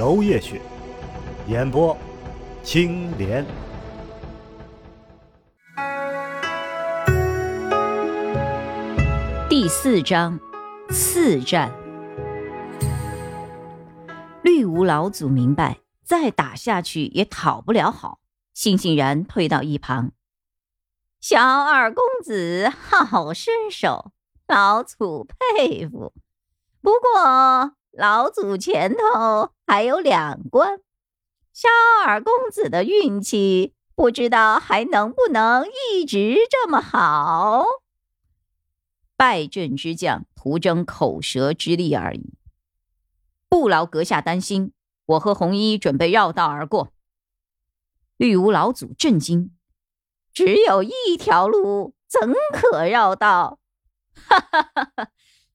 楼夜雪，演播青莲。第四章，四战。绿芜老祖明白，再打下去也讨不了好。悻悻然退到一旁。小二公子好身手，老祖佩服。不过老祖前头还有两关，萧二公子的运气不知道还能不能一直这么好。败阵之将徒争口舌之力而已，不劳阁下担心。我和红衣准备绕道而过。绿芜老祖震惊：“只有一条路，怎可绕道？” 哈哈哈哈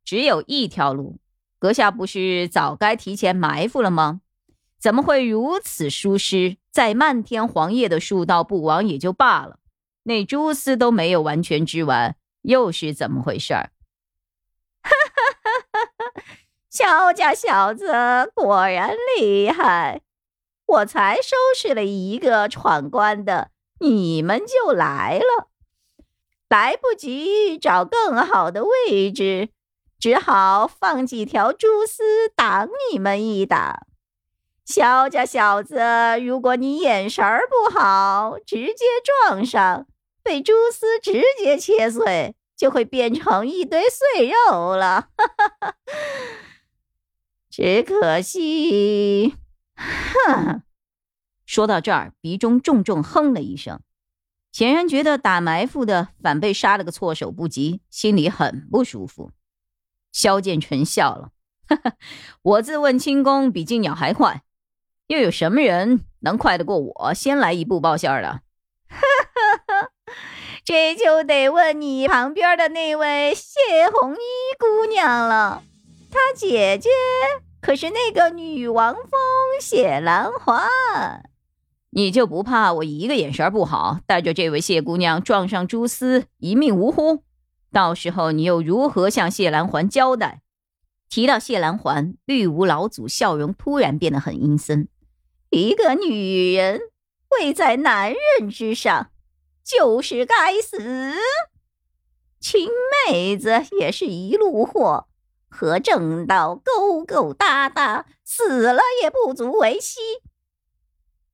只有一条路，阁下不是早该提前埋伏了吗？怎么会如此疏失？在漫天黄叶的树道不亡也就罢了，那蛛丝都没有完全织完，又是怎么回事儿？哈哈哈哈哈萧家小子果然厉害。我才收拾了一个闯关的，你们就来了，来不及找更好的位置，只好放几条蛛丝挡你们一挡。萧家小子，如果你眼神不好，直接撞上，被蛛丝直接切碎，就会变成一堆碎肉了。只可惜。哼！说到这儿，鼻中重重哼了一声，显然觉得打埋伏的反被杀了个措手不及，心里很不舒服。萧剑尘笑了：“哈哈，我自问轻功比金鸟还快，又有什么人能快得过我先来一步报信的？” 哈哈，这就得问你旁边的那位谢红衣姑娘了，她姐姐。可是那个女王风谢兰花，你就不怕我一个眼神不好，带着这位谢姑娘撞上蛛丝，一命呜呼？到时候你又如何向谢兰环交代？提到谢兰环，绿芜老祖笑容突然变得很阴森。一个女人跪在男人之上，就是该死。亲妹子也是一路货。和正道勾勾搭搭，死了也不足为惜。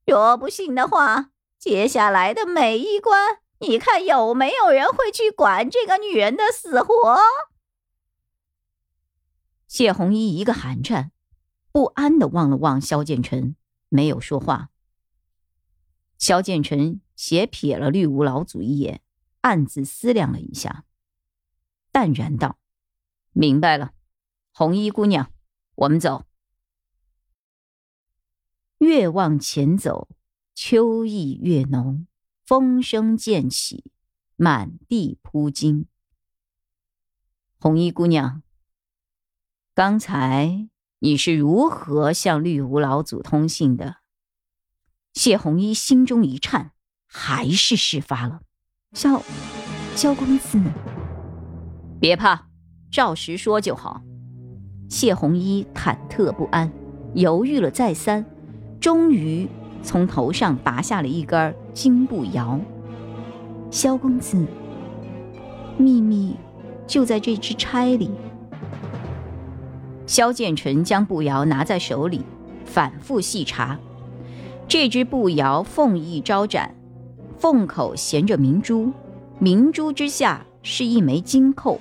若不信的话，接下来的每一关，你看有没有人会去管这个女人的死活？谢红衣一个寒颤，不安的望了望萧剑尘，没有说话。萧剑尘斜瞥了绿芜老祖一眼，暗自思量了一下，淡然道：“明白了。”红衣姑娘，我们走。越往前走，秋意越浓，风声渐起，满地铺金。红衣姑娘，刚才你是如何向绿芜老祖通信的？谢红衣心中一颤，还是事发了。萧萧公子，别怕，照实说就好。谢红衣忐忑不安，犹豫了再三，终于从头上拔下了一根金步摇。萧公子，秘密就在这支钗里。萧剑尘将步摇拿在手里，反复细查。这只步摇凤翼招展，凤口衔着明珠，明珠之下是一枚金扣。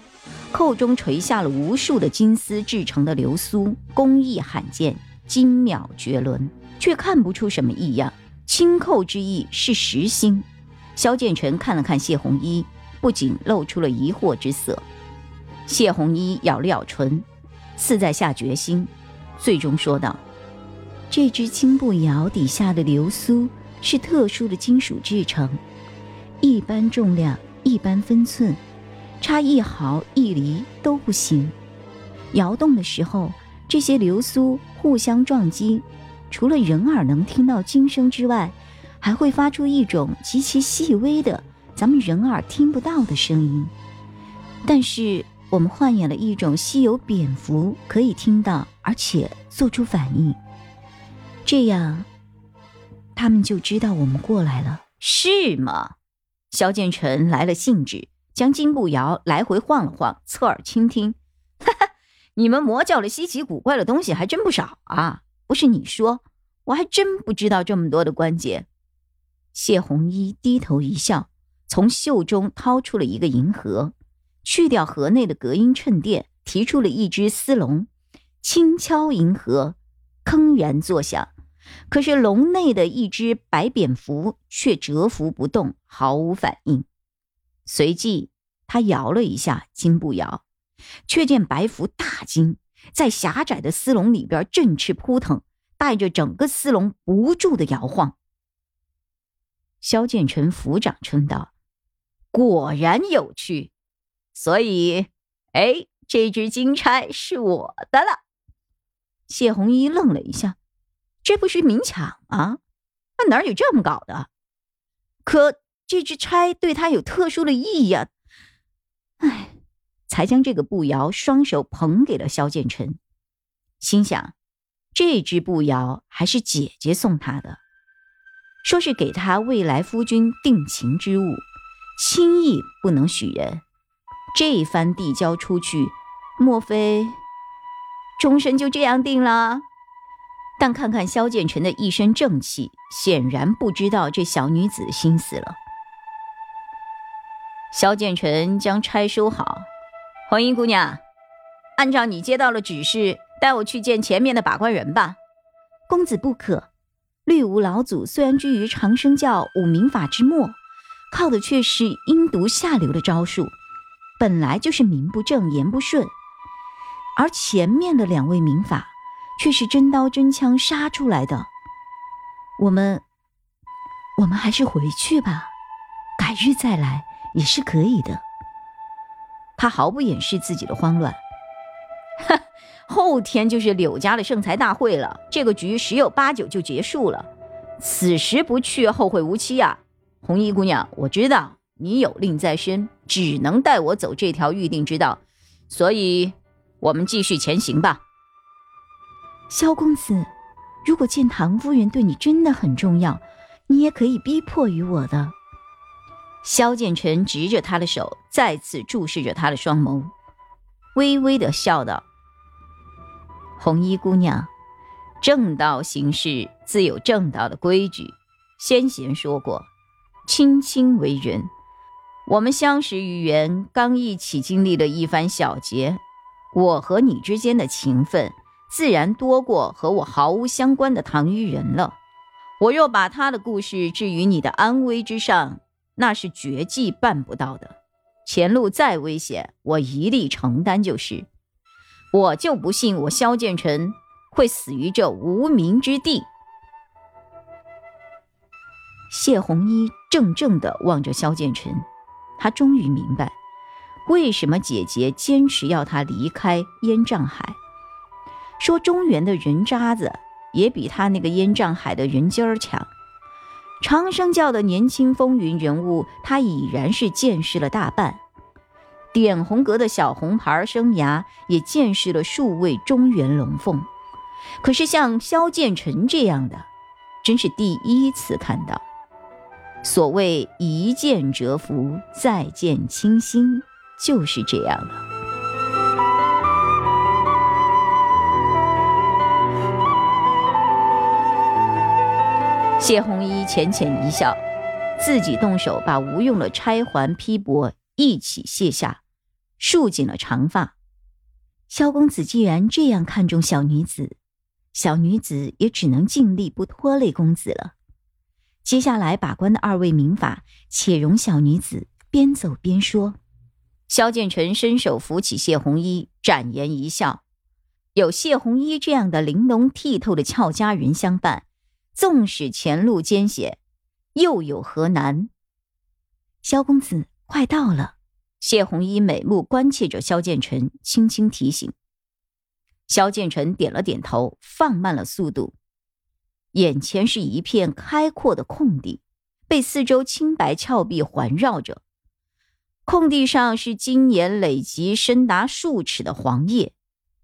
扣中垂下了无数的金丝制成的流苏，工艺罕见，精妙绝伦，却看不出什么异样。轻扣之意是实心。萧剑尘看了看谢红衣，不仅露出了疑惑之色。谢红衣咬了咬唇，似在下决心，最终说道：“这只金步摇底下的流苏是特殊的金属制成，一般重量，一般分寸，差一毫一厘都不行。摇动的时候，这些流苏互相撞击，除了人耳能听到金声之外，还会发出一种极其细微的、咱们人耳听不到的声音。但是我们幻演了一种稀有蝙蝠可以听到，而且做出反应。这样，他们就知道我们过来了，是吗？萧建成来了兴致，将金步摇来回晃了晃，侧耳倾听。哈哈，你们魔教的稀奇古怪的东西还真不少啊！不是你说，我还真不知道这么多的关节。谢红衣低头一笑，从袖中掏出了一个银盒，去掉盒内的隔音衬垫，提出了一只丝笼，轻敲银盒，铿然作响。可是笼内的一只白蝙蝠却蛰伏不动，毫无反应。随即他摇了一下金步摇，却见白蝠大惊，在狭窄的丝笼里边振翅扑腾，带着整个丝笼不住的摇晃。萧建成府长称道：“果然有趣，所以，哎，这只金钗是我的了。”谢红衣愣了一下。这不是明抢啊？那哪有这么搞的？可这只钗对他有特殊的意义啊！哎，才将这个步摇双手捧给了萧建成，心想：这只步摇还是姐姐送他的，说是给他未来夫君定情之物，轻易不能许人。这一番递交出去，莫非终身就这样定了？但看看萧建成的一身正气，显然不知道这小女子心思了。萧建成将钗收好，红衣姑娘，按照你接到了指示，带我去见前面的把关人吧。公子不可，绿芜老祖虽然居于长生教五明法之末，靠的却是阴毒下流的招数，本来就是名不正言不顺，而前面的两位明法。却是真刀真枪杀出来的。我们，我们还是回去吧，改日再来也是可以的。他毫不掩饰自己的慌乱。哼，后天就是柳家的盛财大会了，这个局十有八九就结束了。此时不去，后会无期啊！红衣姑娘，我知道你有令在身，只能带我走这条预定之道，所以，我们继续前行吧。萧公子，如果见唐夫人对你真的很重要，你也可以逼迫于我的。萧建成执着他的手，再次注视着他的双眸，微微的笑道：“红衣姑娘，正道行事自有正道的规矩。先贤说过，亲亲为人。我们相识于缘，刚一起经历了一番小劫，我和你之间的情分。”自然多过和我毫无相关的唐虞人了。我若把他的故事置于你的安危之上，那是绝技办不到的。前路再危险，我一力承担就是。我就不信我萧剑尘会死于这无名之地。谢红衣怔怔地望着萧剑尘，他终于明白，为什么姐姐坚持要他离开烟障海。说中原的人渣子也比他那个烟障海的人精儿强。长生教的年轻风云人物，他已然是见识了大半。点红阁的小红牌生涯也见识了数位中原龙凤，可是像萧剑尘这样的，真是第一次看到。所谓一见折服，再见倾心，就是这样了。谢红衣浅浅一笑，自己动手把无用的钗环披帛一起卸下，束紧了长发。萧公子既然这样看重小女子，小女子也只能尽力不拖累公子了。接下来把关的二位名法，且容小女子边走边说。萧剑尘伸手扶起谢红衣，展颜一笑：“有谢红衣这样的玲珑剔透的俏佳人相伴，纵使前路艰险，又有何难？萧公子快到了。谢红衣美目关切着萧剑尘，轻轻提醒。萧剑尘点了点头，放慢了速度。眼前是一片开阔的空地，被四周青白峭壁环绕着。空地上是今年累积深达数尺的黄叶，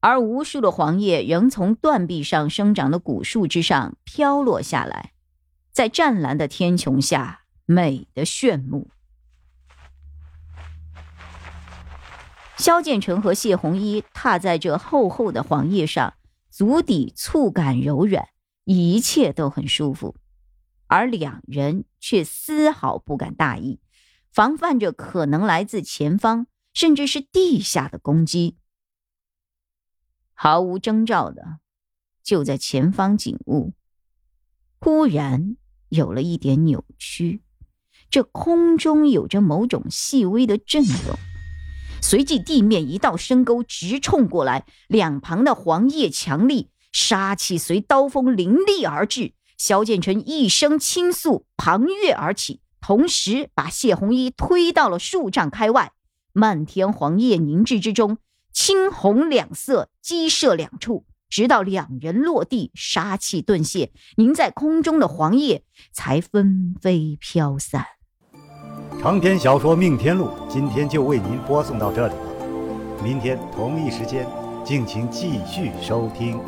而无数的黄叶仍从断壁上生长的古树之上飘落下来，在湛蓝的天穹下，美得炫目。萧剑成和谢红衣踏在这厚厚的黄叶上，足底触感柔软，一切都很舒服，而两人却丝毫不敢大意。防范着可能来自前方，甚至是地下的攻击。毫无征兆的，就在前方景物忽然有了一点扭曲，这空中有着某种细微的震动，随即地面一道深沟直冲过来，两旁的黄叶强力，杀气随刀锋凌厉而至。萧剑尘一声轻诉，旁跃而起。同时，把谢红衣推到了数丈开外。漫天黄叶凝滞之中，青红两色激射两处，直到两人落地，杀气顿泄，凝在空中的黄叶才纷飞飘散。长篇小说《命天录》今天就为您播送到这里了，明天同一时间，敬请继续收听。